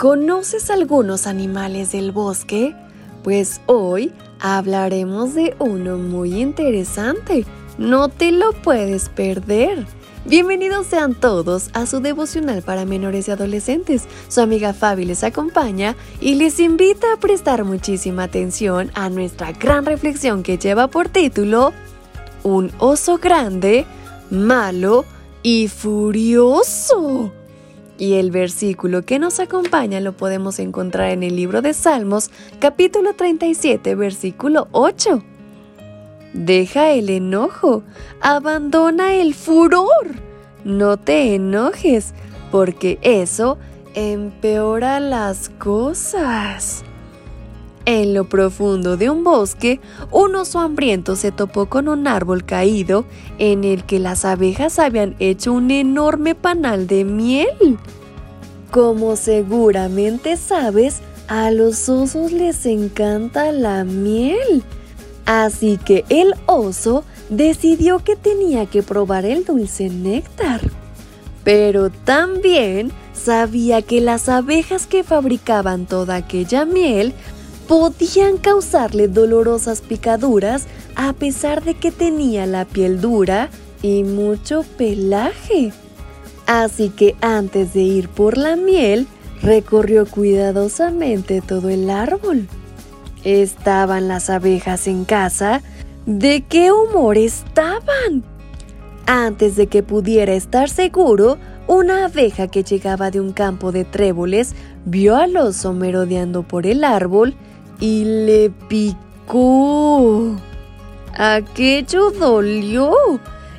¿Conoces algunos animales del bosque? Pues hoy hablaremos de uno muy interesante. No te lo puedes perder. Bienvenidos sean todos a su devocional para menores y adolescentes. Su amiga Fabi les acompaña y les invita a prestar muchísima atención a nuestra gran reflexión que lleva por título Un oso grande, malo y furioso. Y el versículo que nos acompaña lo podemos encontrar en el libro de Salmos, capítulo 37, versículo 8. Deja el enojo, abandona el furor. No te enojes, porque eso empeora las cosas. En lo profundo de un bosque, un oso hambriento se topó con un árbol caído en el que las abejas habían hecho un enorme panal de miel. Como seguramente sabes, a los osos les encanta la miel. Así que el oso decidió que tenía que probar el dulce néctar. Pero también sabía que las abejas que fabricaban toda aquella miel podían causarle dolorosas picaduras a pesar de que tenía la piel dura y mucho pelaje. Así que antes de ir por la miel, recorrió cuidadosamente todo el árbol. ¿Estaban las abejas en casa? ¿De qué humor estaban? Antes de que pudiera estar seguro, una abeja que llegaba de un campo de tréboles vio al oso merodeando por el árbol y le picó. Aquello dolió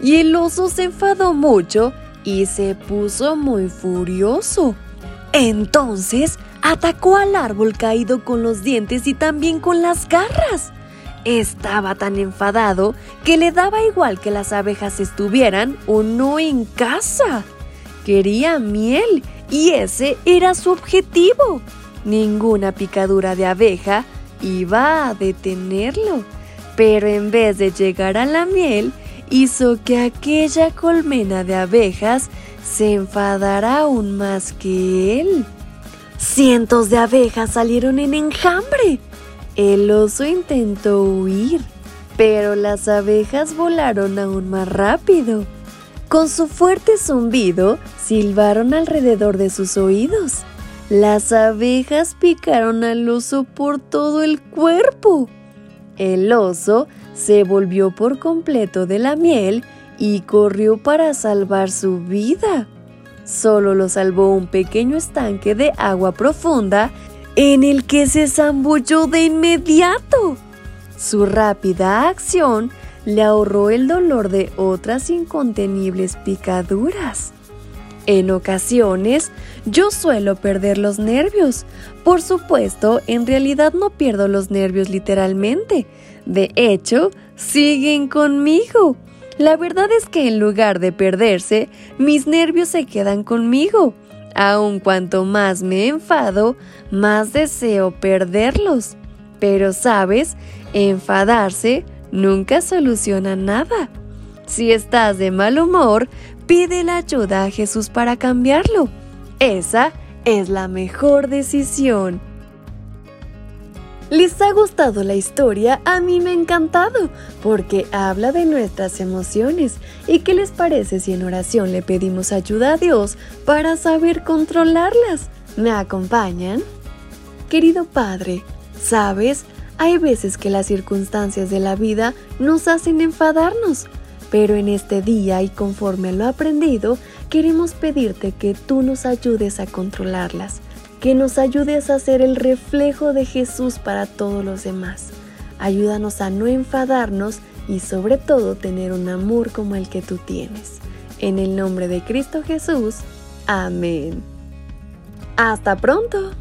y el oso se enfadó mucho y se puso muy furioso. Entonces atacó al árbol caído con los dientes y también con las garras. Estaba tan enfadado que le daba igual que las abejas estuvieran o no en casa. Quería miel y ese era su objetivo. Ninguna picadura de abeja iba a detenerlo. Pero en vez de llegar a la miel, hizo que aquella colmena de abejas se enfadara aún más que él. Cientos de abejas salieron en enjambre. El oso intentó huir, pero las abejas volaron aún más rápido. Con su fuerte zumbido, silbaron alrededor de sus oídos. Las abejas picaron al oso por todo el cuerpo. El oso se volvió por completo de la miel y corrió para salvar su vida. Solo lo salvó un pequeño estanque de agua profunda en el que se zambulló de inmediato. Su rápida acción le ahorró el dolor de otras incontenibles picaduras. En ocasiones, yo suelo perder los nervios. Por supuesto, en realidad no pierdo los nervios literalmente. De hecho, siguen conmigo. La verdad es que en lugar de perderse, mis nervios se quedan conmigo. Aun cuanto más me enfado, más deseo perderlos. Pero sabes, enfadarse nunca soluciona nada. Si estás de mal humor, pide la ayuda a Jesús para cambiarlo. Esa es la mejor decisión. ¿Les ha gustado la historia? A mí me ha encantado, porque habla de nuestras emociones. ¿Y qué les parece si en oración le pedimos ayuda a Dios para saber controlarlas? ¿Me acompañan? Querido Padre, ¿sabes? Hay veces que las circunstancias de la vida nos hacen enfadarnos, pero en este día y conforme lo aprendido, queremos pedirte que tú nos ayudes a controlarlas que nos ayudes a ser el reflejo de Jesús para todos los demás. Ayúdanos a no enfadarnos y sobre todo tener un amor como el que tú tienes. En el nombre de Cristo Jesús. Amén. Hasta pronto.